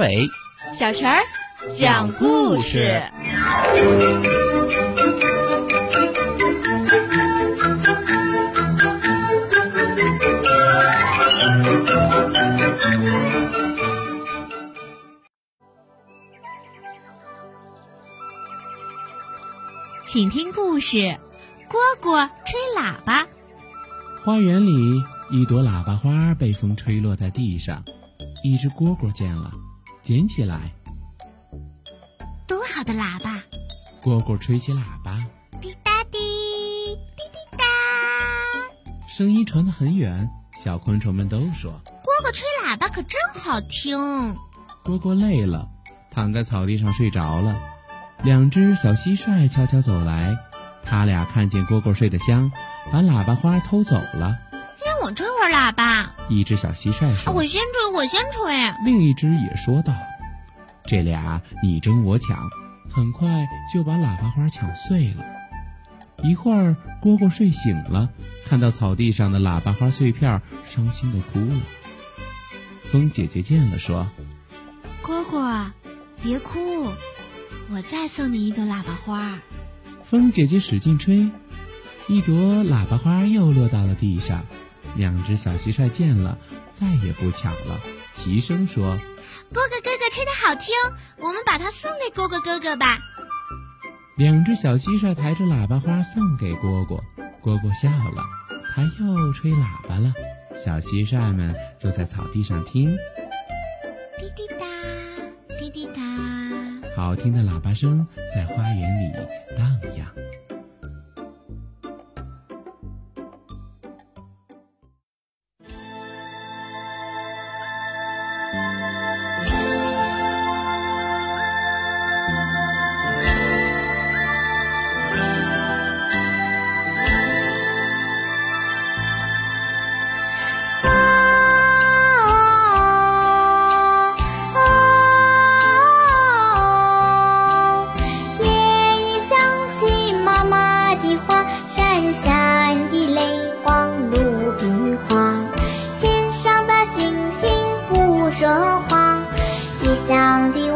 伟、小陈儿讲故事。请听故事：蝈蝈吹喇叭。花园里，一朵喇叭花被风吹落在地上，一只蝈蝈见了，捡起来。多好的喇叭！蝈蝈吹起喇叭，滴答滴，滴滴答，声音传得很远。小昆虫们都说：“蝈蝈吹喇叭可真好听。”蝈蝈累了，躺在草地上睡着了。两只小蟋蟀悄悄走来，他俩看见蝈蝈睡得香，把喇叭花偷走了。让我吹会儿喇叭。一只小蟋蟀说：“我先吹，我先吹。”另一只也说道：“这俩你争我抢，很快就把喇叭花抢碎了。”一会儿，蝈蝈睡醒了，看到草地上的喇叭花碎片，伤心的哭了。风姐姐见了，说：“蝈蝈，别哭。”我再送你一朵喇叭花。风姐姐使劲吹，一朵喇叭花又落到了地上。两只小蟋蟀见了，再也不抢了，齐声说：“蝈蝈哥哥吹得好听，我们把它送给蝈蝈哥哥吧。”两只小蟋蟀抬着喇叭花送给蝈蝈，蝈蝈笑了，它又吹喇叭了。小蟋蟀们坐在草地上听，滴滴答，滴滴答。好听的喇叭声在花园里荡漾。说谎，你想的。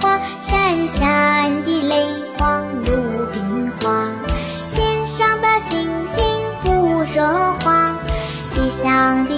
花闪闪的泪光，鲁冰花天上的星星不说话，地上的。